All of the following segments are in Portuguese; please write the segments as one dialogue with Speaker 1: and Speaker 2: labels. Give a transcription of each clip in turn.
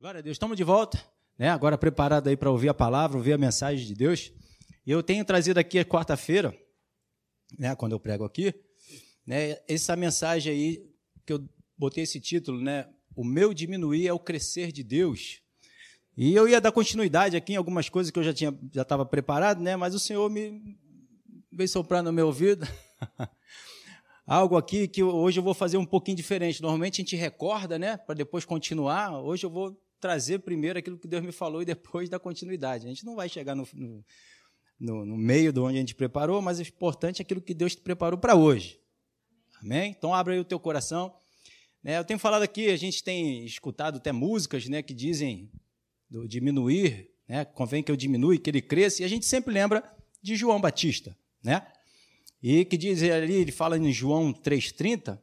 Speaker 1: Glória a Deus, estamos de volta, né? Agora preparado aí para ouvir a palavra, ouvir a mensagem de Deus. E eu tenho trazido aqui a quarta-feira, né? Quando eu prego aqui, né? Essa mensagem aí que eu botei esse título, né? O meu diminuir é o crescer de Deus. E eu ia dar continuidade aqui em algumas coisas que eu já tinha, já estava preparado, né? Mas o Senhor me veio soprar no meu ouvido. Algo aqui que hoje eu vou fazer um pouquinho diferente. Normalmente a gente recorda, né? Para depois continuar. Hoje eu vou trazer primeiro aquilo que Deus me falou e depois dar continuidade. A gente não vai chegar no, no, no meio de onde a gente preparou, mas o importante é aquilo que Deus te preparou para hoje. Amém? Então abre aí o teu coração. Né, eu tenho falado aqui, a gente tem escutado até músicas né, que dizem do diminuir, né, convém que eu diminua, que ele cresça, e a gente sempre lembra de João Batista, né? E que diz ali, ele fala em João 3,30.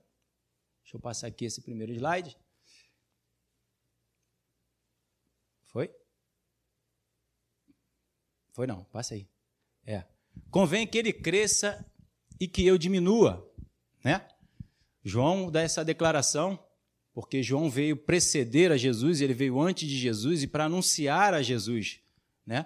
Speaker 1: Deixa eu passar aqui esse primeiro slide. Foi? Foi não, passa aí. É. Convém que ele cresça e que eu diminua, né? João dá essa declaração porque João veio preceder a Jesus, ele veio antes de Jesus e para anunciar a Jesus, né?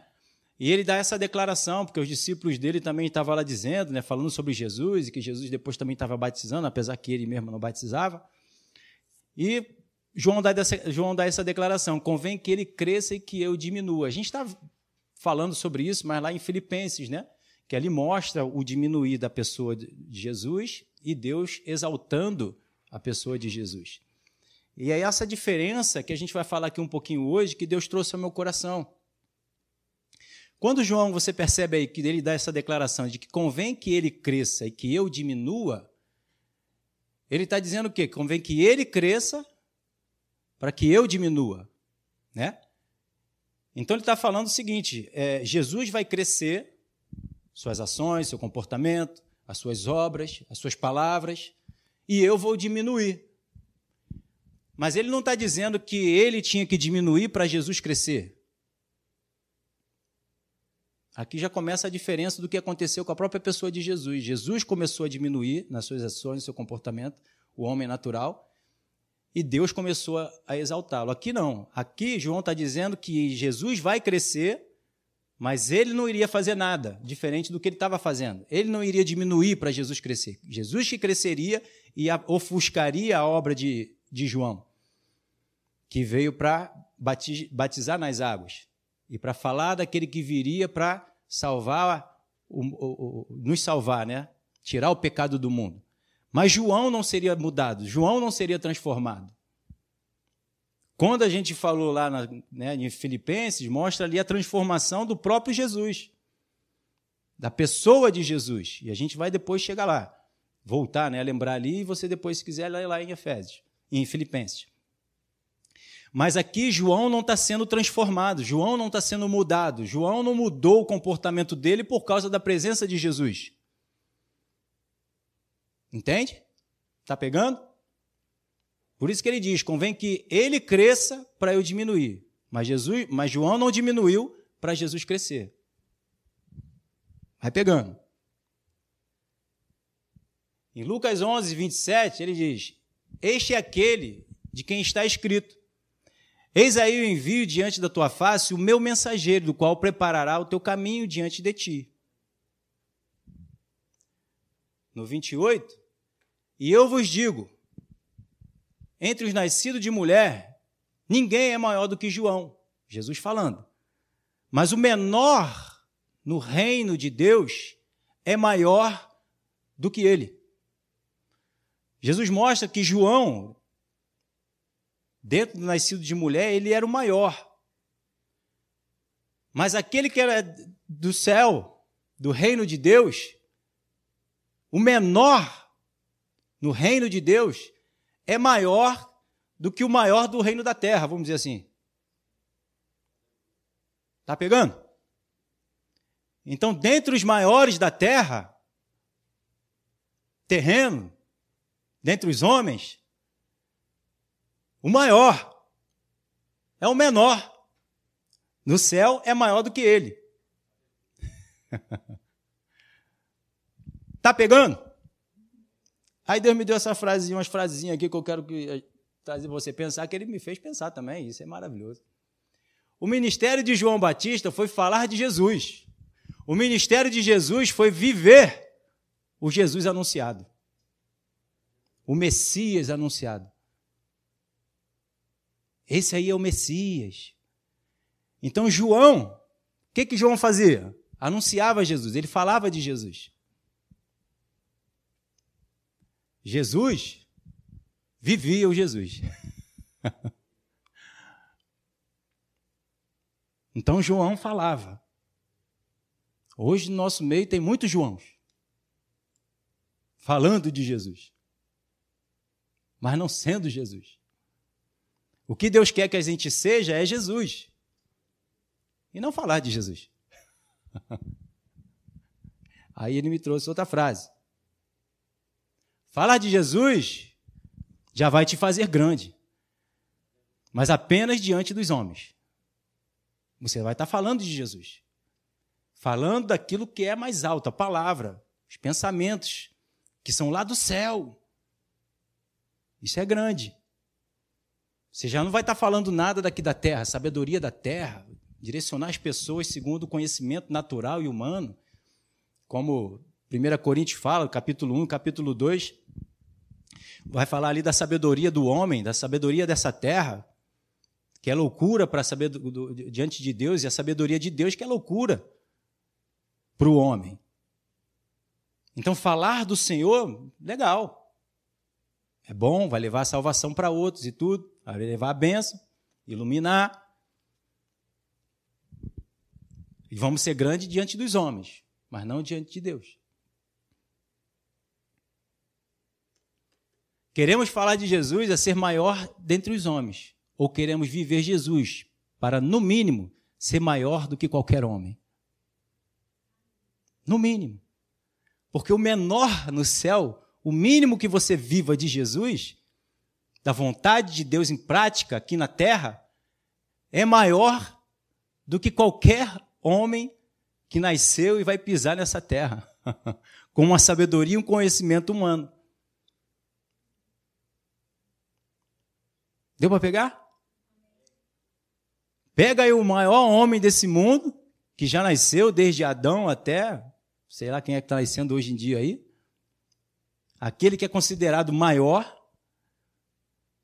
Speaker 1: E ele dá essa declaração, porque os discípulos dele também estavam lá dizendo, né, falando sobre Jesus, e que Jesus depois também estava batizando, apesar que ele mesmo não batizava. E João dá, dessa, João dá essa declaração: convém que ele cresça e que eu diminua. A gente está falando sobre isso, mas lá em Filipenses, né? Que ali mostra o diminuir da pessoa de Jesus e Deus exaltando a pessoa de Jesus. E é essa diferença que a gente vai falar aqui um pouquinho hoje que Deus trouxe ao meu coração. Quando João, você percebe aí que ele dá essa declaração de que convém que ele cresça e que eu diminua, ele está dizendo o quê? Convém que ele cresça para que eu diminua, né? Então ele está falando o seguinte: é, Jesus vai crescer, suas ações, seu comportamento, as suas obras, as suas palavras, e eu vou diminuir. Mas ele não está dizendo que ele tinha que diminuir para Jesus crescer. Aqui já começa a diferença do que aconteceu com a própria pessoa de Jesus. Jesus começou a diminuir nas suas ações, seu comportamento, o homem natural, e Deus começou a, exaltá-lo. Aqui não. Aqui João está dizendo que Jesus vai crescer, mas ele não iria fazer nada diferente do que ele estava fazendo. Ele não iria diminuir para Jesus crescer. Jesus que cresceria e ofuscaria a obra de, de João, que veio para batizar nas águas e para falar daquele que viria para salvar, o, o, o, nos salvar, né? Tirar o pecado do mundo. Mas João não seria mudado, João não seria transformado. Quando a gente falou lá na, né, em Filipenses, mostra ali a transformação do próprio Jesus, da pessoa de Jesus. E a gente vai depois chegar lá, voltar, né, lembrar ali, e você depois, se quiser, ler lá em Efésios, em Filipenses. Mas aqui João não está sendo transformado, João não está sendo mudado, João não mudou o comportamento dele por causa da presença de Jesus. Entende? Está pegando? Por isso que ele diz: convém que ele cresça para eu diminuir. Mas, Jesus, mas João não diminuiu para Jesus crescer. Vai pegando. Em Lucas 11, 27, ele diz: Este é aquele de quem está escrito: Eis aí o envio diante da tua face o meu mensageiro, do qual preparará o teu caminho diante de ti. No 28, e eu vos digo: entre os nascidos de mulher, ninguém é maior do que João. Jesus falando. Mas o menor no reino de Deus é maior do que ele. Jesus mostra que João dentro do nascido de mulher, ele era o maior. Mas aquele que era do céu, do reino de Deus, o menor no reino de Deus, é maior do que o maior do reino da terra, vamos dizer assim. Tá pegando? Então, dentre os maiores da terra, terreno, dentre os homens, o maior é o menor. No céu é maior do que ele. tá pegando? Aí Deus me deu essa frasezinha, umas frasezinhas aqui que eu quero que trazer você pensar que ele me fez pensar também. Isso é maravilhoso. O ministério de João Batista foi falar de Jesus. O ministério de Jesus foi viver o Jesus anunciado. O Messias anunciado. Esse aí é o Messias. Então, João, o que, que João fazia? Anunciava Jesus, ele falava de Jesus. Jesus vivia o Jesus. então João falava. Hoje no nosso meio tem muitos Joãos falando de Jesus, mas não sendo Jesus. O que Deus quer que a gente seja é Jesus e não falar de Jesus. Aí ele me trouxe outra frase. Falar de Jesus já vai te fazer grande, mas apenas diante dos homens. Você vai estar falando de Jesus, falando daquilo que é mais alto, a palavra, os pensamentos que são lá do céu. Isso é grande. Você já não vai estar falando nada daqui da terra, sabedoria da terra, direcionar as pessoas segundo o conhecimento natural e humano, como 1 Coríntios fala, capítulo 1, capítulo 2, vai falar ali da sabedoria do homem, da sabedoria dessa terra, que é loucura para saber do, do, diante de Deus, e a sabedoria de Deus que é loucura para o homem. Então, falar do Senhor, legal. É bom, vai levar a salvação para outros e tudo, vai levar a bênção, iluminar. E vamos ser grandes diante dos homens, mas não diante de Deus. Queremos falar de Jesus a ser maior dentre os homens, ou queremos viver Jesus para, no mínimo, ser maior do que qualquer homem? No mínimo. Porque o menor no céu, o mínimo que você viva de Jesus, da vontade de Deus em prática aqui na terra, é maior do que qualquer homem que nasceu e vai pisar nessa terra, com uma sabedoria e um conhecimento humano. Deu para pegar? Pega aí o maior homem desse mundo, que já nasceu desde Adão até, sei lá quem é que está nascendo hoje em dia aí. Aquele que é considerado maior.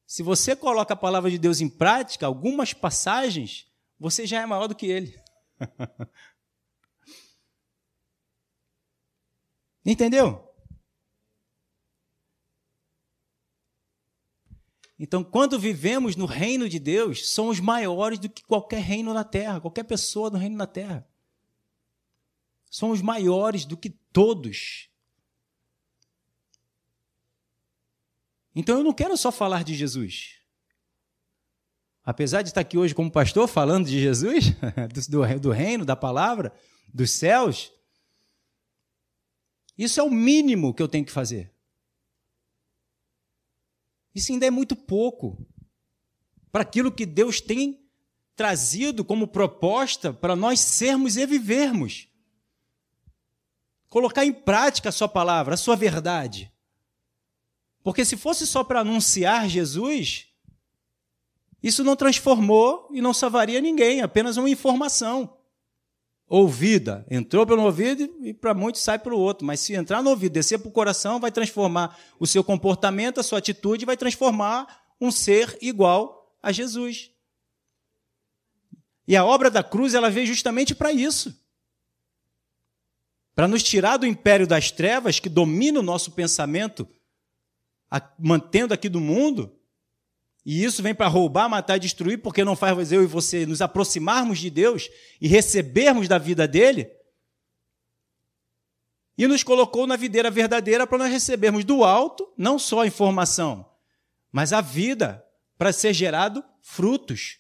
Speaker 1: Se você coloca a palavra de Deus em prática, algumas passagens, você já é maior do que ele. Entendeu? Então, quando vivemos no reino de Deus, somos maiores do que qualquer reino na terra, qualquer pessoa no reino na terra. Somos maiores do que todos. Então, eu não quero só falar de Jesus. Apesar de estar aqui hoje como pastor falando de Jesus, do, do reino, da palavra, dos céus, isso é o mínimo que eu tenho que fazer. Isso ainda é muito pouco para aquilo que Deus tem trazido como proposta para nós sermos e vivermos. Colocar em prática a sua palavra, a sua verdade. Porque se fosse só para anunciar Jesus, isso não transformou e não salvaria ninguém, apenas uma informação. Ouvida, entrou pelo ouvido e para muitos sai pelo outro. Mas se entrar no ouvido, descer para o coração, vai transformar o seu comportamento, a sua atitude, vai transformar um ser igual a Jesus. E a obra da cruz, ela veio justamente para isso. Para nos tirar do império das trevas que domina o nosso pensamento, mantendo aqui do mundo, e isso vem para roubar, matar e destruir, porque não faz eu e você nos aproximarmos de Deus e recebermos da vida dele. E nos colocou na videira verdadeira para nós recebermos do alto não só a informação, mas a vida para ser gerado frutos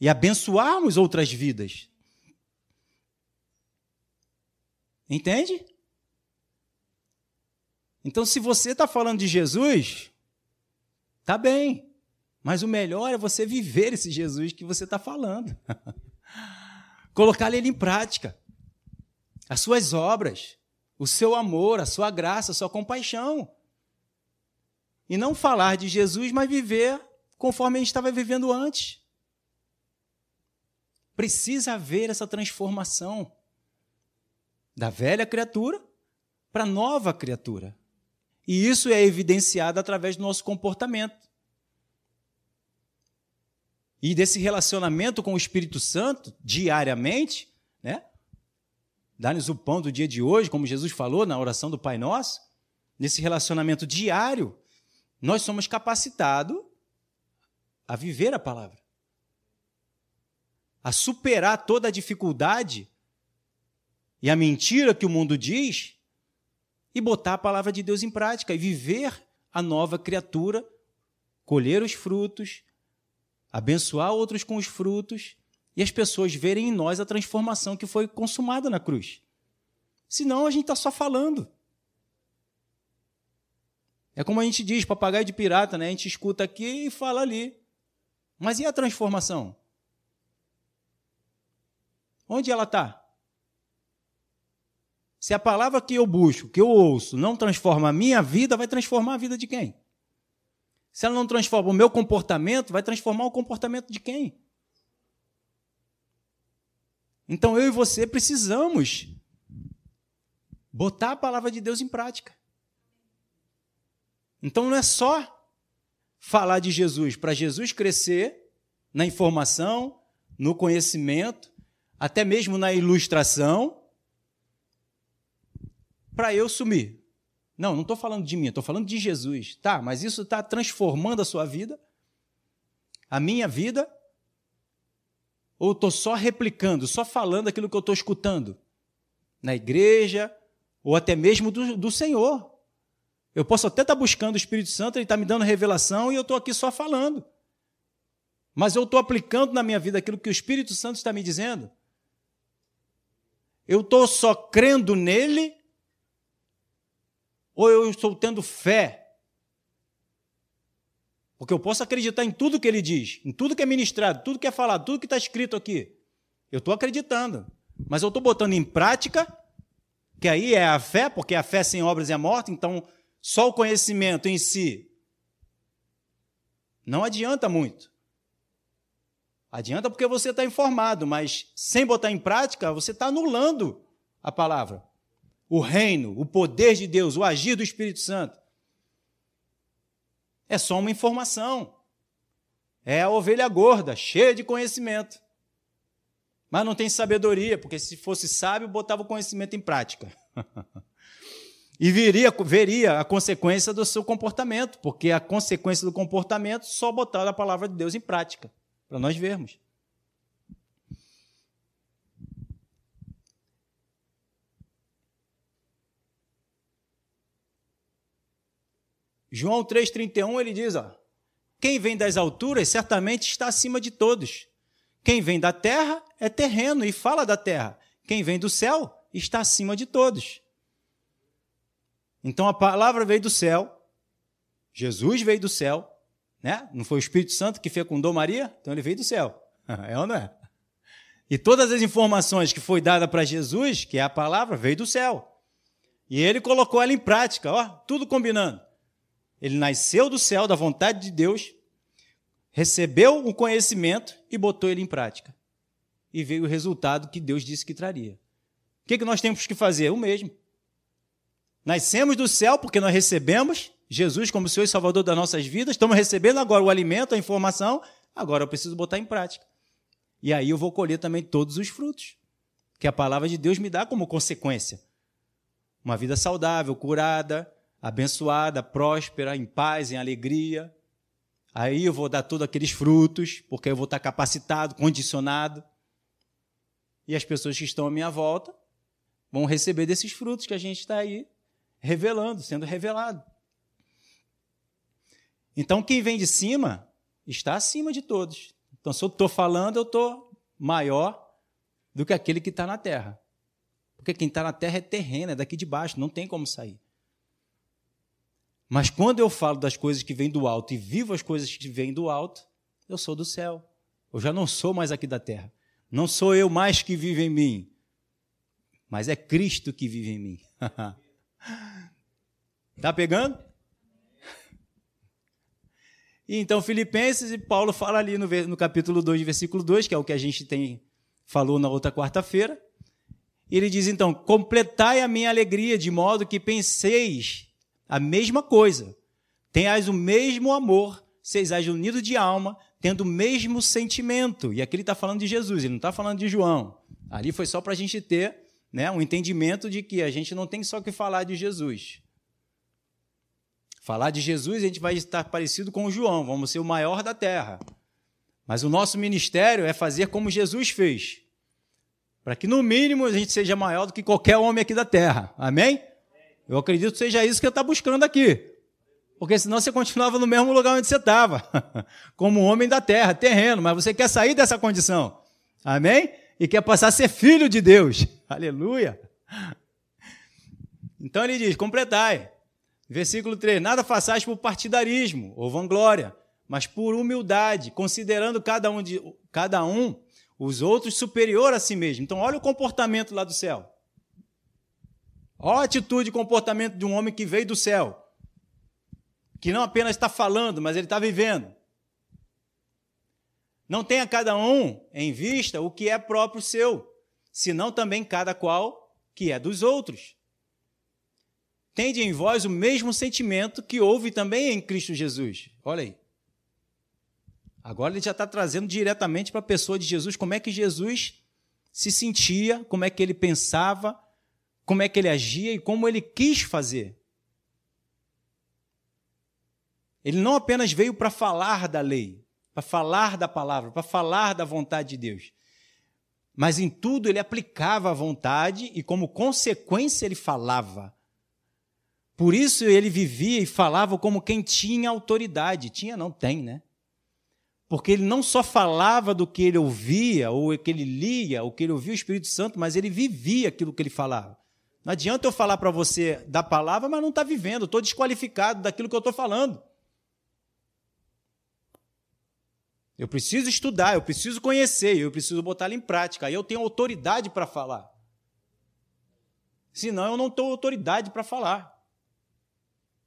Speaker 1: e abençoarmos outras vidas. Entende? Então, se você está falando de Jesus, tá bem. Mas o melhor é você viver esse Jesus que você está falando. Colocar ele em prática. As suas obras, o seu amor, a sua graça, a sua compaixão. E não falar de Jesus, mas viver conforme a gente estava vivendo antes. Precisa haver essa transformação da velha criatura para a nova criatura. E isso é evidenciado através do nosso comportamento. E desse relacionamento com o Espírito Santo, diariamente, né? Dá-nos o pão do dia de hoje, como Jesus falou na oração do Pai Nosso. Nesse relacionamento diário, nós somos capacitados a viver a palavra a superar toda a dificuldade e a mentira que o mundo diz e botar a palavra de Deus em prática e viver a nova criatura, colher os frutos, abençoar outros com os frutos e as pessoas verem em nós a transformação que foi consumada na cruz. Senão a gente está só falando. É como a gente diz, papagaio de pirata, né? A gente escuta aqui e fala ali. Mas e a transformação? Onde ela está? Se a palavra que eu busco, que eu ouço, não transforma a minha vida, vai transformar a vida de quem? Se ela não transforma o meu comportamento, vai transformar o comportamento de quem? Então eu e você precisamos botar a palavra de Deus em prática. Então não é só falar de Jesus para Jesus crescer na informação, no conhecimento, até mesmo na ilustração, para eu sumir. Não, não estou falando de mim, estou falando de Jesus. Tá, mas isso está transformando a sua vida? A minha vida? Ou estou só replicando, só falando aquilo que eu estou escutando? Na igreja, ou até mesmo do, do Senhor. Eu posso até estar tá buscando o Espírito Santo, ele está me dando revelação e eu estou aqui só falando. Mas eu estou aplicando na minha vida aquilo que o Espírito Santo está me dizendo? Eu estou só crendo nele? Ou eu estou tendo fé? Porque eu posso acreditar em tudo que ele diz, em tudo que é ministrado, tudo que é falado, tudo que está escrito aqui. Eu estou acreditando. Mas eu estou botando em prática, que aí é a fé, porque a fé sem obras é morte, então só o conhecimento em si não adianta muito. Adianta porque você está informado, mas sem botar em prática, você está anulando a palavra. O reino, o poder de Deus, o agir do Espírito Santo. É só uma informação. É a ovelha gorda, cheia de conhecimento. Mas não tem sabedoria, porque se fosse sábio, botava o conhecimento em prática. e viria, veria a consequência do seu comportamento, porque a consequência do comportamento só botar a palavra de Deus em prática para nós vermos. João 3,31 ele diz: ó, quem vem das alturas certamente está acima de todos. Quem vem da terra é terreno e fala da terra. Quem vem do céu está acima de todos. Então a palavra veio do céu, Jesus veio do céu, né? Não foi o Espírito Santo que fecundou Maria? Então ele veio do céu. É ou não é? E todas as informações que foi dada para Jesus, que é a palavra, veio do céu. E ele colocou ela em prática, ó, tudo combinando. Ele nasceu do céu, da vontade de Deus, recebeu o conhecimento e botou ele em prática. E veio o resultado que Deus disse que traria. O que, que nós temos que fazer? O mesmo. Nascemos do céu porque nós recebemos Jesus como Senhor e Salvador das nossas vidas, estamos recebendo agora o alimento, a informação, agora eu preciso botar em prática. E aí eu vou colher também todos os frutos que a palavra de Deus me dá como consequência. Uma vida saudável, curada, abençoada, próspera, em paz, em alegria. Aí eu vou dar todos aqueles frutos, porque eu vou estar capacitado, condicionado. E as pessoas que estão à minha volta vão receber desses frutos que a gente está aí revelando, sendo revelado. Então, quem vem de cima está acima de todos. Então, se eu estou falando, eu estou maior do que aquele que está na terra. Porque quem está na terra é terreno, é daqui de baixo, não tem como sair. Mas quando eu falo das coisas que vêm do alto e vivo as coisas que vêm do alto, eu sou do céu. Eu já não sou mais aqui da terra. Não sou eu mais que vive em mim, mas é Cristo que vive em mim. Tá pegando? E então, Filipenses, e Paulo fala ali no, no capítulo 2, versículo 2, que é o que a gente tem falou na outra quarta-feira. Ele diz então: completai a minha alegria, de modo que penseis a mesma coisa, tenhais o mesmo amor, sejais unidos de alma, tendo o mesmo sentimento. E aqui ele está falando de Jesus, ele não está falando de João. Ali foi só para a gente ter né, um entendimento de que a gente não tem só que falar de Jesus. Falar de Jesus, a gente vai estar parecido com João, vamos ser o maior da terra. Mas o nosso ministério é fazer como Jesus fez, para que no mínimo a gente seja maior do que qualquer homem aqui da terra. Amém? Eu acredito que seja isso que eu estou buscando aqui. Porque senão você continuava no mesmo lugar onde você estava, como homem da terra, terreno, mas você quer sair dessa condição. Amém? E quer passar a ser filho de Deus. Aleluia. Então ele diz: completai. Versículo 3: Nada façais por partidarismo ou vanglória, mas por humildade, considerando cada um, de, cada um os outros superior a si mesmo. Então, olha o comportamento lá do céu. Olha a atitude e comportamento de um homem que veio do céu que não apenas está falando, mas ele está vivendo. Não tenha cada um em vista o que é próprio seu, senão também cada qual que é dos outros. Tende em vós o mesmo sentimento que houve também em Cristo Jesus. Olha aí. Agora ele já está trazendo diretamente para a pessoa de Jesus como é que Jesus se sentia, como é que ele pensava, como é que ele agia e como ele quis fazer. Ele não apenas veio para falar da lei, para falar da palavra, para falar da vontade de Deus, mas em tudo ele aplicava a vontade e, como consequência, ele falava. Por isso ele vivia e falava como quem tinha autoridade. Tinha, não tem, né? Porque ele não só falava do que ele ouvia, ou que ele lia, ou que ele ouvia o Espírito Santo, mas ele vivia aquilo que ele falava. Não adianta eu falar para você da palavra, mas não está vivendo, estou desqualificado daquilo que eu estou falando. Eu preciso estudar, eu preciso conhecer, eu preciso botar em prática. Aí eu tenho autoridade para falar. Senão eu não tenho autoridade para falar.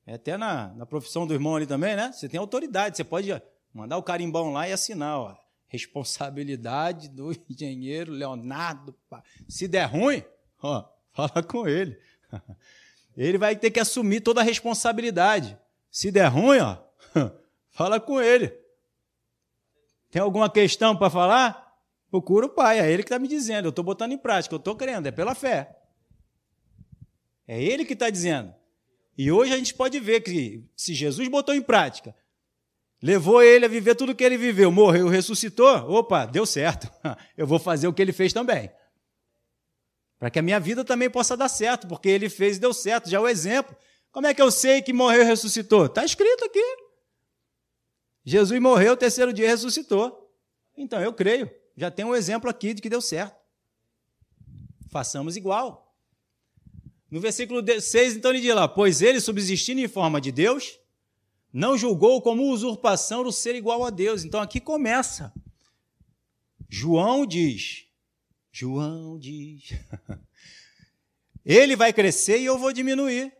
Speaker 1: É até na, na profissão do irmão ali também, né? Você tem autoridade, você pode mandar o carimbão lá e assinar, ó. Responsabilidade do engenheiro Leonardo. Se der ruim, ó, fala com ele. Ele vai ter que assumir toda a responsabilidade. Se der ruim, ó, fala com ele. Tem alguma questão para falar? Procura o pai, é ele que está me dizendo. Eu estou botando em prática, eu estou crendo, é pela fé. É ele que está dizendo. E hoje a gente pode ver que se Jesus botou em prática, levou ele a viver tudo o que ele viveu, morreu, ressuscitou, opa, deu certo. Eu vou fazer o que ele fez também. Para que a minha vida também possa dar certo, porque ele fez e deu certo, já é o exemplo. Como é que eu sei que morreu e ressuscitou? Está escrito aqui. Jesus morreu, terceiro dia ressuscitou. Então eu creio. Já tem um exemplo aqui de que deu certo. Façamos igual. No versículo 6, então ele diz lá: Pois ele, subsistindo em forma de Deus, não julgou como usurpação o ser igual a Deus. Então aqui começa. João diz: João diz. ele vai crescer e eu vou diminuir.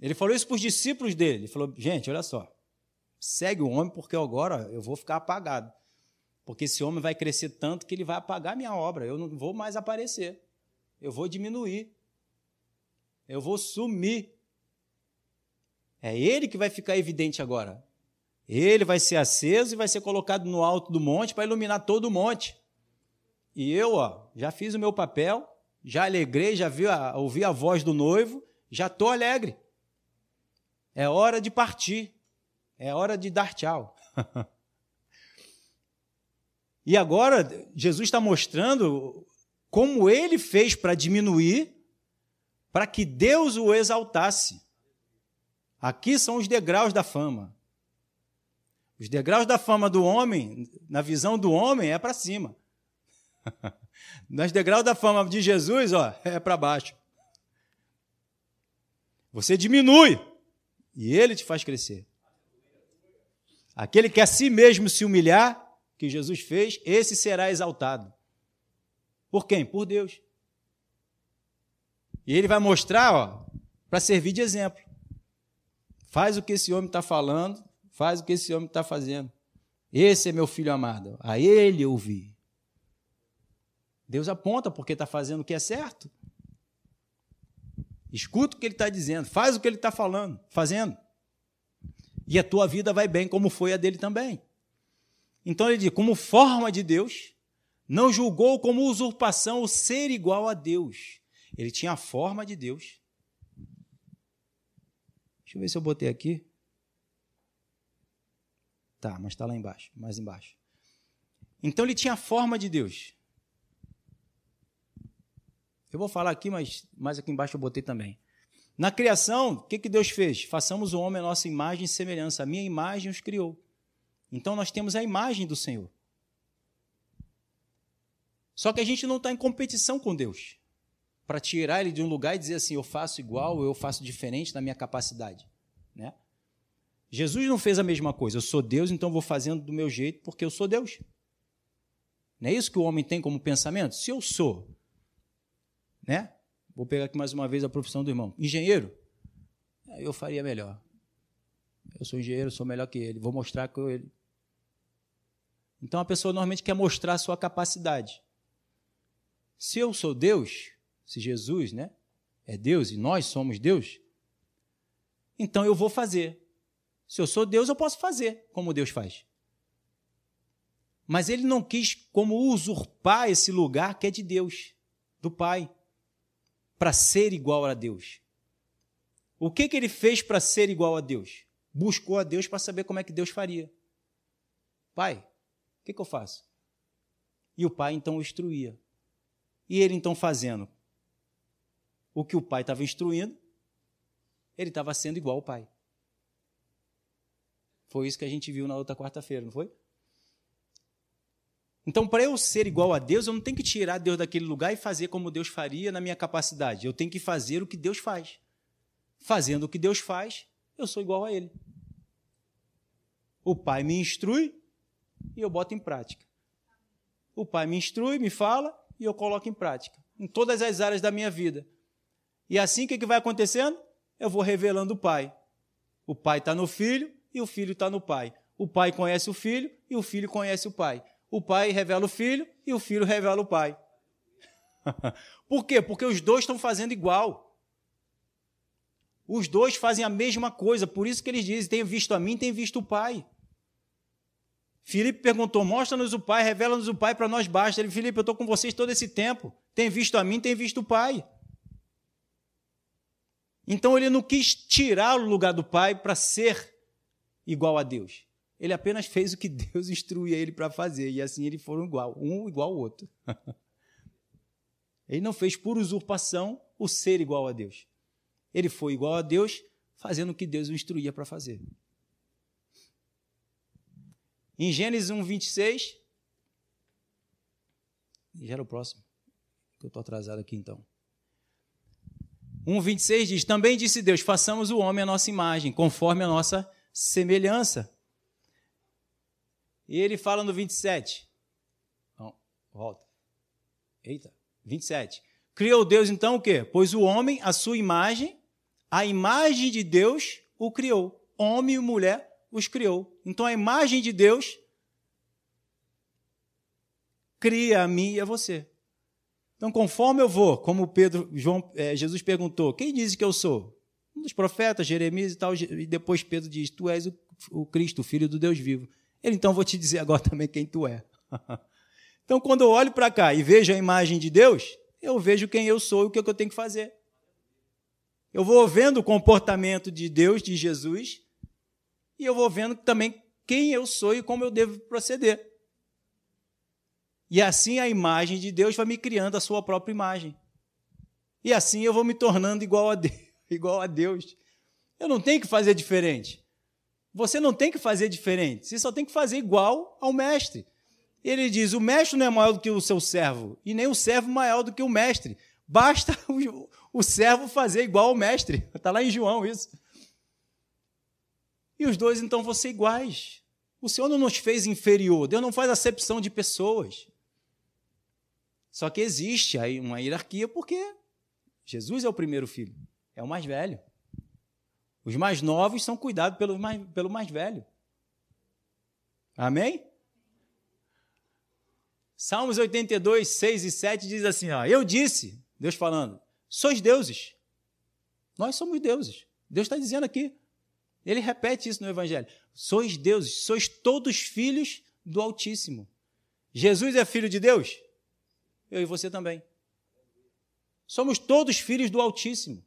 Speaker 1: Ele falou isso para os discípulos dele. Ele falou: Gente, olha só segue o homem, porque agora eu vou ficar apagado. Porque esse homem vai crescer tanto que ele vai apagar minha obra. Eu não vou mais aparecer. Eu vou diminuir. Eu vou sumir. É ele que vai ficar evidente agora. Ele vai ser aceso e vai ser colocado no alto do monte para iluminar todo o monte. E eu, ó, já fiz o meu papel, já alegrei, já vi a, ouvi a voz do noivo, já estou alegre. É hora de partir. É hora de dar tchau. e agora, Jesus está mostrando como ele fez para diminuir, para que Deus o exaltasse. Aqui são os degraus da fama. Os degraus da fama do homem, na visão do homem, é para cima. Nos degraus da fama de Jesus, ó, é para baixo. Você diminui e ele te faz crescer. Aquele que a si mesmo se humilhar, que Jesus fez, esse será exaltado. Por quem? Por Deus. E ele vai mostrar, ó, para servir de exemplo. Faz o que esse homem está falando, Faz o que esse homem está fazendo. Esse é meu filho amado. A ele ouvi. Deus aponta porque está fazendo o que é certo. Escuta o que ele está dizendo, faz o que ele está falando, fazendo. E a tua vida vai bem, como foi a dele também. Então ele diz: como forma de Deus, não julgou como usurpação o ser igual a Deus. Ele tinha a forma de Deus. Deixa eu ver se eu botei aqui. Tá, mas está lá embaixo, mais embaixo. Então ele tinha a forma de Deus. Eu vou falar aqui, mas mais aqui embaixo eu botei também. Na criação, o que, que Deus fez? Façamos o homem a nossa imagem e semelhança. A minha imagem os criou. Então nós temos a imagem do Senhor. Só que a gente não está em competição com Deus para tirar ele de um lugar e dizer assim: eu faço igual, eu faço diferente na minha capacidade. Né? Jesus não fez a mesma coisa. Eu sou Deus, então vou fazendo do meu jeito porque eu sou Deus. Não é isso que o homem tem como pensamento? Se eu sou, né? Vou pegar aqui mais uma vez a profissão do irmão. Engenheiro, eu faria melhor. Eu sou engenheiro, sou melhor que ele. Vou mostrar que ele. Então a pessoa normalmente quer mostrar a sua capacidade. Se eu sou Deus, se Jesus, né, é Deus e nós somos Deus, então eu vou fazer. Se eu sou Deus, eu posso fazer como Deus faz. Mas ele não quis como usurpar esse lugar que é de Deus, do Pai, para ser igual a Deus. O que, que ele fez para ser igual a Deus? Buscou a Deus para saber como é que Deus faria. Pai, o que, que eu faço? E o pai então o instruía. E ele então fazendo o que o pai estava instruindo, ele estava sendo igual ao pai. Foi isso que a gente viu na outra quarta-feira, não foi? Então, para eu ser igual a Deus, eu não tenho que tirar Deus daquele lugar e fazer como Deus faria na minha capacidade. Eu tenho que fazer o que Deus faz. Fazendo o que Deus faz, eu sou igual a Ele. O Pai me instrui e eu boto em prática. O Pai me instrui, me fala e eu coloco em prática. Em todas as áreas da minha vida. E assim, o que vai acontecendo? Eu vou revelando o Pai. O Pai está no Filho e o Filho está no Pai. O Pai conhece o Filho e o Filho conhece o Pai. O Pai revela o Filho e o Filho revela o Pai. Por quê? Porque os dois estão fazendo igual. Os dois fazem a mesma coisa, por isso que eles dizem: tem visto a mim, tem visto o Pai. Filipe perguntou: mostra-nos o Pai, revela-nos o Pai, para nós basta. Ele, Filipe, eu estou com vocês todo esse tempo. Tem visto a mim, tem visto o Pai. Então ele não quis tirar o lugar do Pai para ser igual a Deus. Ele apenas fez o que Deus instruía ele para fazer, e assim eles foram igual, um igual ao outro. ele não fez por usurpação o ser igual a Deus. Ele foi igual a Deus, fazendo o que Deus o instruía para fazer. Em Gênesis 1, 26. Já era o próximo, eu estou atrasado aqui então. 1, 26 diz: Também disse Deus: façamos o homem a nossa imagem, conforme a nossa semelhança. E ele fala no 27. Não, volta. Eita, 27. Criou Deus então o quê? Pois o homem, a sua imagem, a imagem de Deus o criou. Homem e mulher os criou. Então a imagem de Deus cria a mim e a você. Então, conforme eu vou, como Pedro, João, é, Jesus perguntou, quem diz que eu sou? Um dos profetas, Jeremias e tal, e depois Pedro diz, tu és o, o Cristo, o Filho do Deus vivo. Ele, então, vou te dizer agora também quem tu é. então, quando eu olho para cá e vejo a imagem de Deus, eu vejo quem eu sou e o que, é que eu tenho que fazer. Eu vou vendo o comportamento de Deus, de Jesus, e eu vou vendo também quem eu sou e como eu devo proceder. E assim a imagem de Deus vai me criando a sua própria imagem. E assim eu vou me tornando igual a Deus. Igual a Deus. Eu não tenho que fazer diferente. Você não tem que fazer diferente. Você só tem que fazer igual ao mestre. Ele diz: o mestre não é maior do que o seu servo, e nem o servo maior do que o mestre. Basta o, o servo fazer igual ao mestre. Está lá em João isso. E os dois então vão ser iguais. O Senhor não nos fez inferior. Deus não faz acepção de pessoas. Só que existe aí uma hierarquia porque Jesus é o primeiro filho, é o mais velho. Os mais novos são cuidados pelo mais, pelo mais velho. Amém? Salmos 82, 6 e 7 diz assim: ó, Eu disse, Deus falando, sois deuses. Nós somos deuses. Deus está dizendo aqui. Ele repete isso no Evangelho. Sois deuses, sois todos filhos do Altíssimo. Jesus é filho de Deus? Eu e você também. Somos todos filhos do Altíssimo.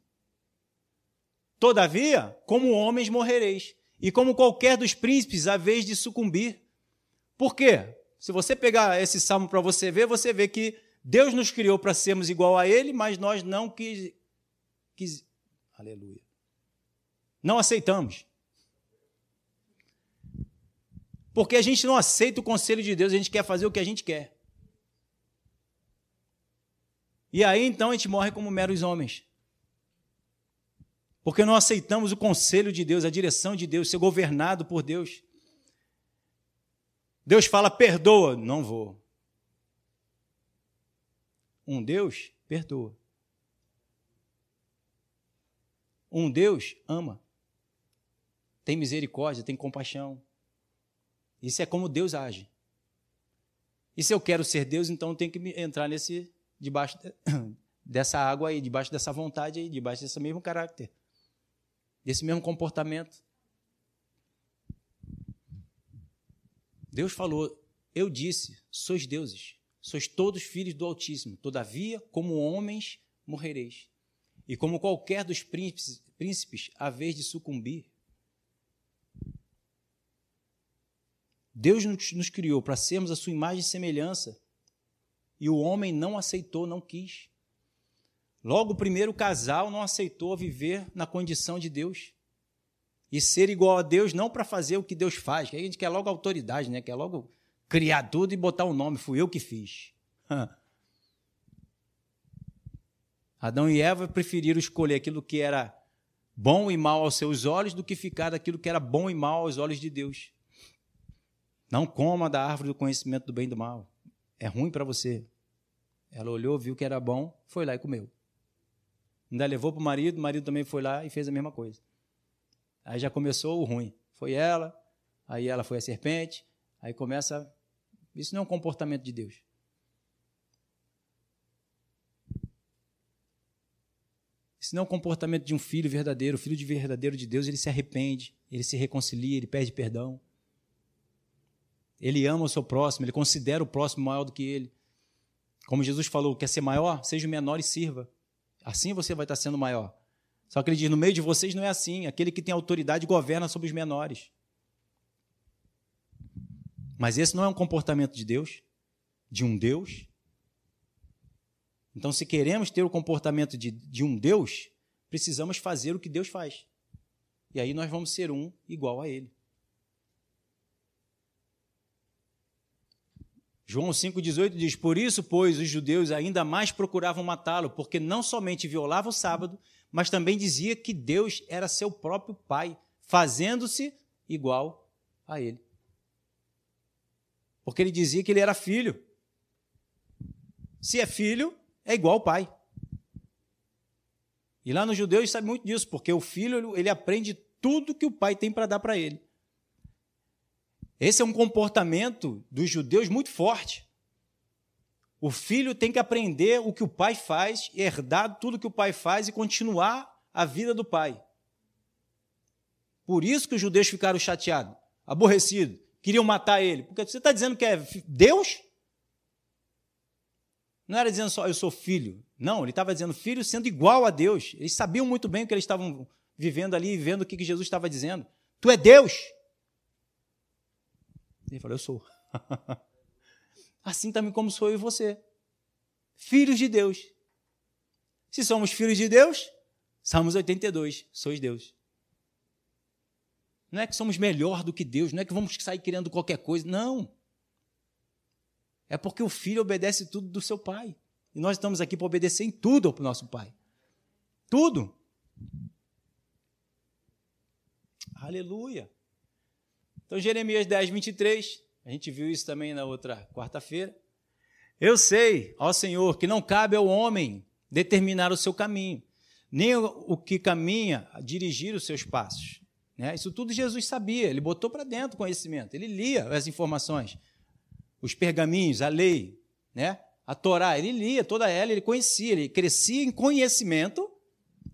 Speaker 1: Todavia, como homens morrereis, e como qualquer dos príncipes, a vez de sucumbir. Por quê? Se você pegar esse salmo para você ver, você vê que Deus nos criou para sermos igual a Ele, mas nós não quis, quis. Aleluia. Não aceitamos. Porque a gente não aceita o conselho de Deus, a gente quer fazer o que a gente quer. E aí então a gente morre como meros homens. Porque não aceitamos o conselho de Deus, a direção de Deus, ser governado por Deus. Deus fala, perdoa. Não vou. Um Deus perdoa. Um Deus ama. Tem misericórdia, tem compaixão. Isso é como Deus age. E se eu quero ser Deus, então eu tenho que entrar nesse debaixo dessa água aí, debaixo dessa vontade aí, debaixo desse mesmo caráter, desse mesmo comportamento. Deus falou: Eu disse, sois deuses, sois todos filhos do Altíssimo, todavia, como homens morrereis. E como qualquer dos príncipes, príncipes a vez de sucumbir. Deus nos criou para sermos a sua imagem e semelhança, e o homem não aceitou, não quis. Logo, o primeiro casal não aceitou viver na condição de Deus e ser igual a Deus não para fazer o que Deus faz, que a gente quer logo autoridade, né? quer logo criar tudo e botar o um nome, fui eu que fiz. Adão e Eva preferiram escolher aquilo que era bom e mal aos seus olhos do que ficar daquilo que era bom e mal aos olhos de Deus. Não coma da árvore do conhecimento do bem e do mal. É ruim para você. Ela olhou, viu que era bom, foi lá e comeu. Ainda levou para o marido, o marido também foi lá e fez a mesma coisa. Aí já começou o ruim. Foi ela, aí ela foi a serpente, aí começa. Isso não é um comportamento de Deus. Isso não é um comportamento de um filho verdadeiro. O filho de verdadeiro de Deus, ele se arrepende, ele se reconcilia, ele pede perdão. Ele ama o seu próximo, ele considera o próximo maior do que ele. Como Jesus falou, quer ser maior? Seja o menor e sirva. Assim você vai estar sendo maior. Só que ele diz: no meio de vocês não é assim. Aquele que tem autoridade governa sobre os menores. Mas esse não é um comportamento de Deus, de um Deus. Então, se queremos ter o comportamento de, de um Deus, precisamos fazer o que Deus faz. E aí nós vamos ser um igual a Ele. João 5,18 diz: Por isso, pois, os judeus ainda mais procuravam matá-lo, porque não somente violava o sábado, mas também dizia que Deus era seu próprio Pai, fazendo-se igual a ele. Porque ele dizia que ele era filho. Se é filho, é igual ao pai. E lá nos judeus sabe muito disso, porque o filho ele aprende tudo que o pai tem para dar para ele. Esse é um comportamento dos judeus muito forte. O filho tem que aprender o que o pai faz, herdar tudo que o pai faz e continuar a vida do pai. Por isso que os judeus ficaram chateados, aborrecidos, queriam matar ele. Porque você está dizendo que é Deus? Não era dizendo só eu sou filho. Não, ele estava dizendo filho sendo igual a Deus. Eles sabiam muito bem o que eles estavam vivendo ali e vendo o que Jesus estava dizendo. Tu é Deus. Ele falou, eu sou. assim também como sou eu e você. Filhos de Deus. Se somos filhos de Deus, Salmos 82, sois Deus. Não é que somos melhor do que Deus, não é que vamos sair criando qualquer coisa, não. É porque o filho obedece tudo do seu pai. E nós estamos aqui para obedecer em tudo ao nosso pai. Tudo. Aleluia. Então, Jeremias 10, 23, a gente viu isso também na outra quarta-feira. Eu sei, ó Senhor, que não cabe ao homem determinar o seu caminho, nem o que caminha dirigir os seus passos. Né? Isso tudo Jesus sabia, ele botou para dentro o conhecimento, ele lia as informações, os pergaminhos, a lei, né? a Torá, ele lia toda ela, ele conhecia, ele crescia em conhecimento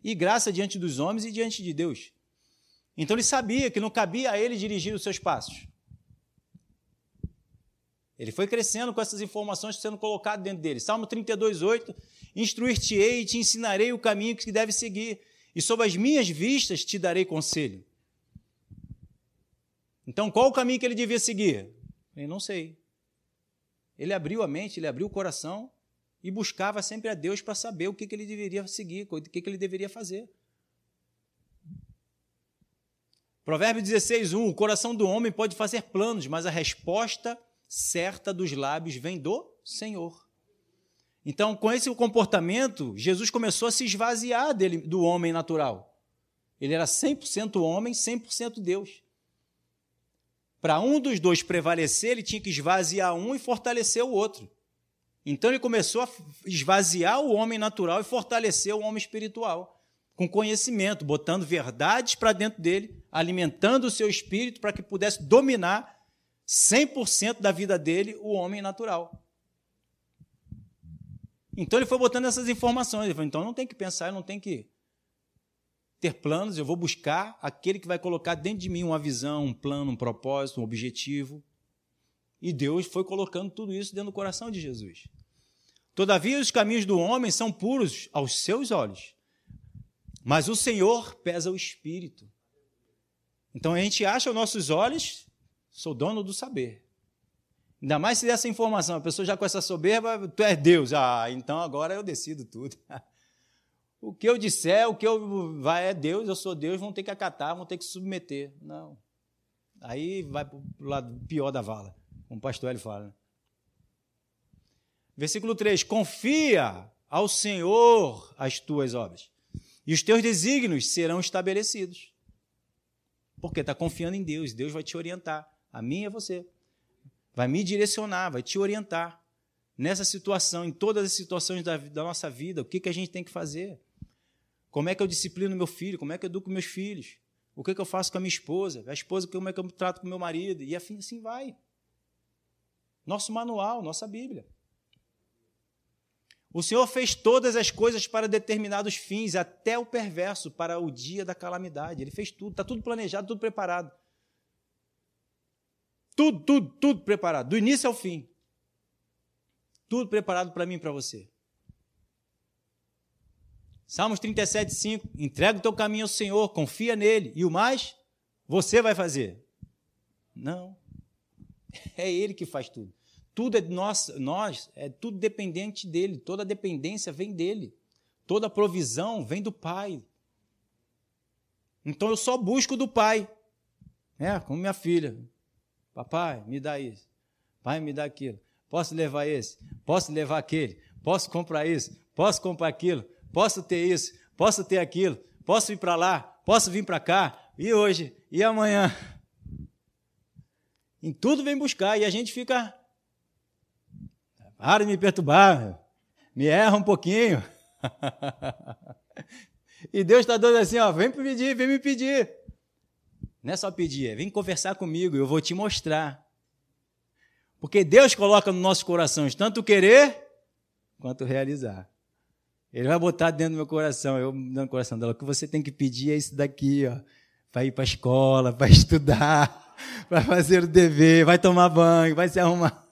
Speaker 1: e graça diante dos homens e diante de Deus. Então ele sabia que não cabia a ele dirigir os seus passos. Ele foi crescendo com essas informações sendo colocadas dentro dele. Salmo 32, 8: Instruir-te-ei e te ensinarei o caminho que deve seguir, e sob as minhas vistas te darei conselho. Então, qual o caminho que ele devia seguir? Eu não sei. Ele abriu a mente, ele abriu o coração e buscava sempre a Deus para saber o que, que ele deveria seguir, o que, que ele deveria fazer. Provérbio 16, 1: O coração do homem pode fazer planos, mas a resposta certa dos lábios vem do Senhor. Então, com esse comportamento, Jesus começou a se esvaziar dele, do homem natural. Ele era 100% homem, 100% Deus. Para um dos dois prevalecer, ele tinha que esvaziar um e fortalecer o outro. Então ele começou a esvaziar o homem natural e fortalecer o homem espiritual, com conhecimento, botando verdades para dentro dele, alimentando o seu espírito para que pudesse dominar 100% da vida dele o homem natural. Então ele foi botando essas informações. Ele falou: então não tem que pensar, não tem que ter planos, eu vou buscar aquele que vai colocar dentro de mim uma visão, um plano, um propósito, um objetivo. E Deus foi colocando tudo isso dentro do coração de Jesus. Todavia, os caminhos do homem são puros aos seus olhos, mas o Senhor pesa o espírito. Então a gente acha aos nossos olhos, sou dono do saber. Ainda mais se dessa informação, a pessoa já com essa soberba, tu és Deus. Ah, então agora eu decido tudo. O que eu disser, o que eu vai é Deus, eu sou Deus, vão ter que acatar, vão ter que submeter. Não. Aí vai para o lado pior da vala, como o pastor ele fala. Né? Versículo 3: Confia ao Senhor as tuas obras, e os teus desígnios serão estabelecidos. Porque está confiando em Deus, Deus vai te orientar, a mim e a você. Vai me direcionar, vai te orientar nessa situação, em todas as situações da, da nossa vida, o que, que a gente tem que fazer. Como é que eu disciplino meu filho? Como é que eu educo meus filhos? O que, que eu faço com a minha esposa? A esposa, como é que eu trato com meu marido? E assim, assim vai. Nosso manual, nossa Bíblia. O Senhor fez todas as coisas para determinados fins, até o perverso, para o dia da calamidade. Ele fez tudo, está tudo planejado, tudo preparado. Tudo, tudo, tudo preparado, do início ao fim. Tudo preparado para mim e para você. Salmos 37, 5. Entrega o teu caminho ao Senhor, confia nele. E o mais, você vai fazer. Não. É ele que faz tudo. Tudo é nós, nós, é tudo dependente dele. Toda dependência vem dele. Toda provisão vem do Pai. Então eu só busco do Pai. É, como minha filha. Papai, me dá isso. Pai, me dá aquilo. Posso levar esse? Posso levar aquele? Posso comprar isso? Posso comprar aquilo? posso ter isso, posso ter aquilo, posso ir para lá, posso vir para cá, e hoje, e amanhã. Em tudo vem buscar, e a gente fica. Para de me perturbar, me erra um pouquinho. e Deus está dando assim, ó, vem pedir, vem me pedir. Não é só pedir, é vem conversar comigo, eu vou te mostrar. Porque Deus coloca nos nossos corações tanto querer quanto realizar. Ele vai botar dentro do meu coração, eu dentro do coração dela, o que você tem que pedir é isso daqui, ó. Vai ir para a escola, vai estudar, vai fazer o dever, vai tomar banho, vai se arrumar.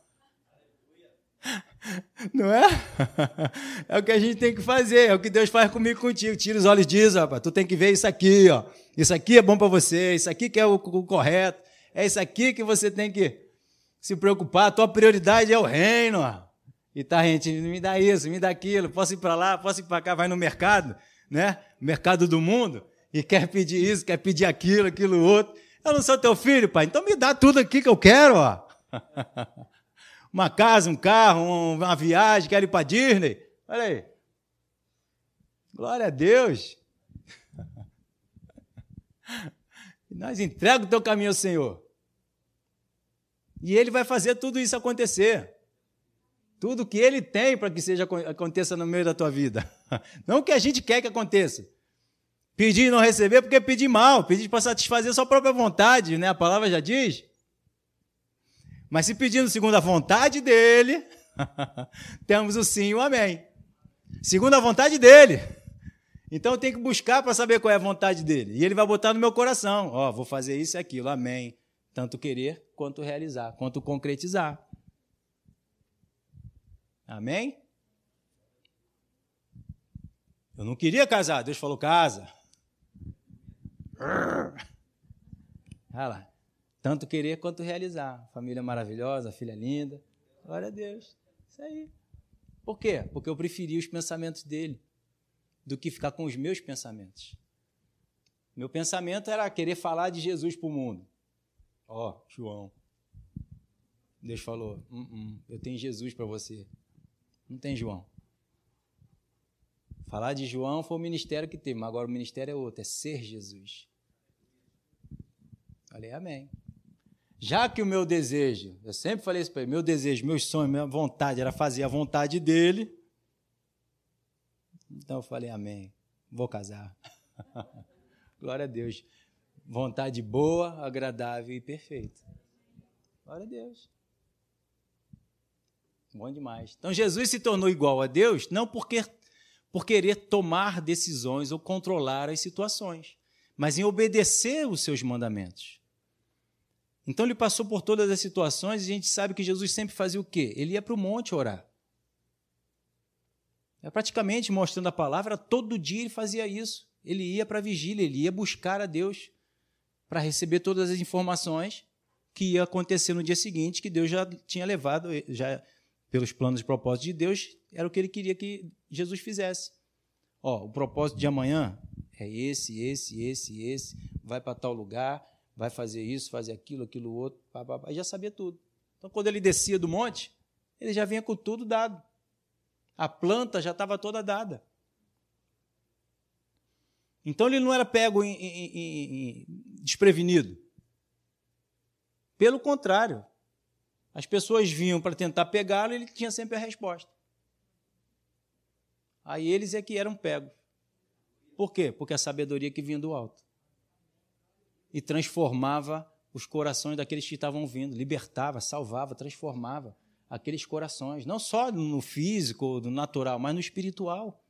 Speaker 1: Não é? É o que a gente tem que fazer, é o que Deus faz comigo contigo. Tira os olhos disso, rapaz. Tu tem que ver isso aqui, ó. Isso aqui é bom para você, isso aqui que é o, o correto. É isso aqui que você tem que se preocupar. A tua prioridade é o reino, ó. E tá, gente, me dá isso, me dá aquilo, posso ir para lá, posso ir para cá, vai no mercado, né? Mercado do mundo, e quer pedir isso, quer pedir aquilo, aquilo outro. Eu não sou teu filho, pai, então me dá tudo aqui que eu quero, ó. Uma casa, um carro, uma viagem, quero ir para Disney. Olha aí. Glória a Deus. nós entregamos o teu caminho ao Senhor. E Ele vai fazer tudo isso acontecer. Tudo que ele tem para que seja aconteça no meio da tua vida. Não o que a gente quer que aconteça. Pedir e não receber porque pedir mal, pedir para satisfazer sua própria vontade, né? A palavra já diz. Mas se pedindo segundo a vontade dele, temos o sim e o amém. Segundo a vontade dele. Então eu tenho que buscar para saber qual é a vontade dele. E ele vai botar no meu coração: Ó, oh, vou fazer isso e aquilo, amém. Tanto querer quanto realizar, quanto concretizar. Amém? Eu não queria casar, Deus falou: casa. Olha lá. Tanto querer quanto realizar. Família maravilhosa, filha linda. Glória a Deus. Isso aí. Por quê? Porque eu preferi os pensamentos dele do que ficar com os meus pensamentos. Meu pensamento era querer falar de Jesus para o mundo. Ó, oh, João. Deus falou: uh -uh, eu tenho Jesus para você. Não tem João. Falar de João foi o ministério que teve, mas agora o ministério é outro, é ser Jesus. Falei, amém. Já que o meu desejo, eu sempre falei isso para ele, meu desejo, meu sonho, minha vontade era fazer a vontade dele. Então eu falei, amém. Vou casar. Glória a Deus. Vontade boa, agradável e perfeita. Glória a Deus. Bom demais. Então Jesus se tornou igual a Deus, não porque por querer tomar decisões ou controlar as situações, mas em obedecer os seus mandamentos. Então ele passou por todas as situações e a gente sabe que Jesus sempre fazia o quê? Ele ia para o monte orar. É praticamente mostrando a palavra, todo dia ele fazia isso. Ele ia para a vigília, ele ia buscar a Deus para receber todas as informações que ia acontecer no dia seguinte, que Deus já tinha levado, já pelos planos e propósitos de Deus, era o que ele queria que Jesus fizesse. Ó, o propósito de amanhã é esse, esse, esse, esse, vai para tal lugar, vai fazer isso, fazer aquilo, aquilo outro, pá, pá, pá, já sabia tudo. Então, quando ele descia do monte, ele já vinha com tudo dado. A planta já estava toda dada. Então ele não era pego em, em, em, desprevenido. Pelo contrário, as pessoas vinham para tentar pegá-lo e ele tinha sempre a resposta. Aí eles é que eram pegos. Por quê? Porque a sabedoria que vinha do alto. E transformava os corações daqueles que estavam vindo, libertava, salvava, transformava aqueles corações, não só no físico, no natural, mas no espiritual.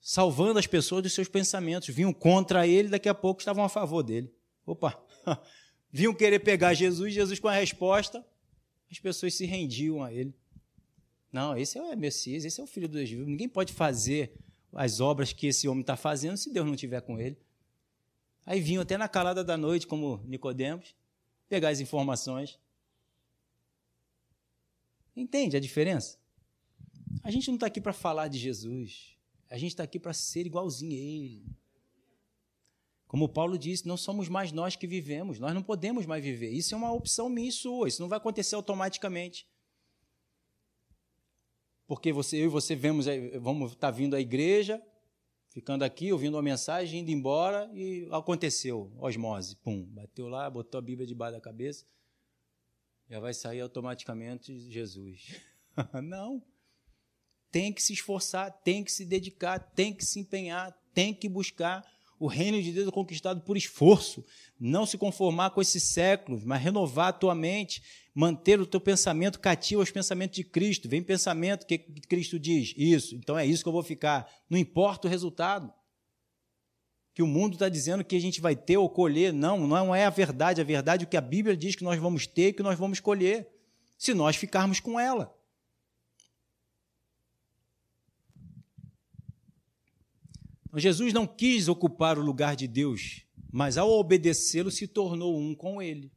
Speaker 1: Salvando as pessoas dos seus pensamentos. Vinham contra ele, daqui a pouco estavam a favor dele. Opa! Vinham querer pegar Jesus, Jesus com a resposta, as pessoas se rendiam a ele. Não, esse é o Messias, esse é o filho do Deus vivo. Ninguém pode fazer as obras que esse homem está fazendo se Deus não estiver com ele. Aí vinham até na calada da noite, como Nicodemos, pegar as informações. Entende a diferença? A gente não está aqui para falar de Jesus. A gente está aqui para ser igualzinho a Ele. Como Paulo disse, não somos mais nós que vivemos, nós não podemos mais viver. Isso é uma opção minha sua, isso não vai acontecer automaticamente porque você, eu e você vemos, vamos estar tá vindo à igreja, ficando aqui, ouvindo uma mensagem, indo embora, e aconteceu, osmose, pum, bateu lá, botou a Bíblia debaixo da cabeça, já vai sair automaticamente Jesus. Não. Tem que se esforçar, tem que se dedicar, tem que se empenhar, tem que buscar. O reino de Deus conquistado por esforço. Não se conformar com esses séculos, mas renovar a tua mente manter o teu pensamento cativo aos pensamentos de Cristo. Vem pensamento que Cristo diz, isso, então é isso que eu vou ficar. Não importa o resultado. Que o mundo está dizendo que a gente vai ter ou colher. Não, não é a verdade. A verdade é o que a Bíblia diz que nós vamos ter e que nós vamos colher, se nós ficarmos com ela. Então, Jesus não quis ocupar o lugar de Deus, mas ao obedecê-lo se tornou um com ele.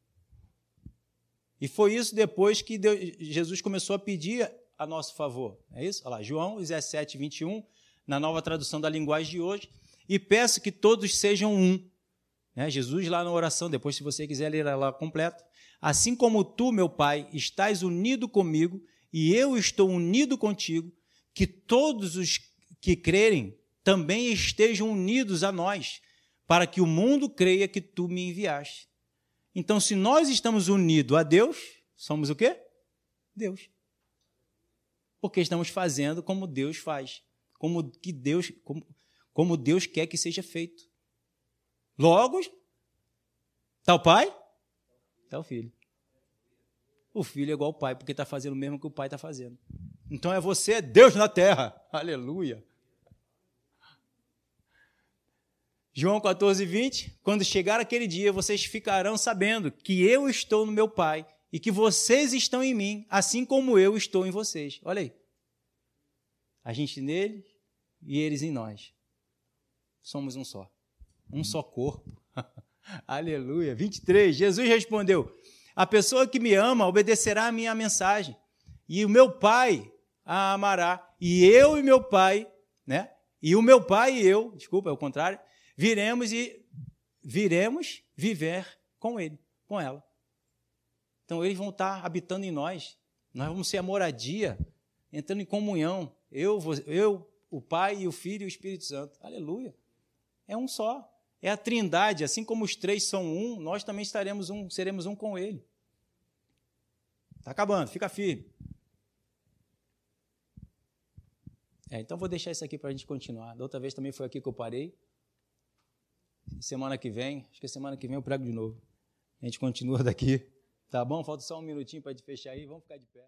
Speaker 1: E foi isso depois que Deus, Jesus começou a pedir a nosso favor. É isso? Olha lá, João 17, 21, na nova tradução da linguagem de hoje. E peço que todos sejam um. Né? Jesus, lá na oração, depois, se você quiser ler ela completa. Assim como tu, meu Pai, estás unido comigo e eu estou unido contigo, que todos os que crerem também estejam unidos a nós, para que o mundo creia que tu me enviaste. Então, se nós estamos unidos a Deus, somos o quê? Deus. Porque estamos fazendo como Deus faz. Como que Deus, como, como Deus quer que seja feito. Logo, está o pai, está o filho. O filho é igual ao pai, porque está fazendo o mesmo que o pai está fazendo. Então é você, Deus na terra. Aleluia. João 14, 20. Quando chegar aquele dia, vocês ficarão sabendo que eu estou no meu Pai e que vocês estão em mim, assim como eu estou em vocês. Olha aí. A gente nele e eles em nós. Somos um só. Um só corpo. Aleluia. 23. Jesus respondeu: A pessoa que me ama obedecerá a minha mensagem, e o meu Pai a amará, e eu e meu Pai, né? E o meu Pai e eu, desculpa, é o contrário, viremos e viremos viver com ele, com ela. Então eles vão estar habitando em nós. Nós vamos ser a moradia, entrando em comunhão. Eu, eu, o Pai e o Filho e o Espírito Santo. Aleluia. É um só. É a Trindade, assim como os três são um, nós também estaremos um, seremos um com ele. Está acabando, fica firme. É, então vou deixar isso aqui para a gente continuar. Da outra vez também foi aqui que eu parei. Semana que vem, acho que semana que vem eu prego de novo. A gente continua daqui. Tá bom? Falta só um minutinho para fechar aí. Vamos ficar de pé.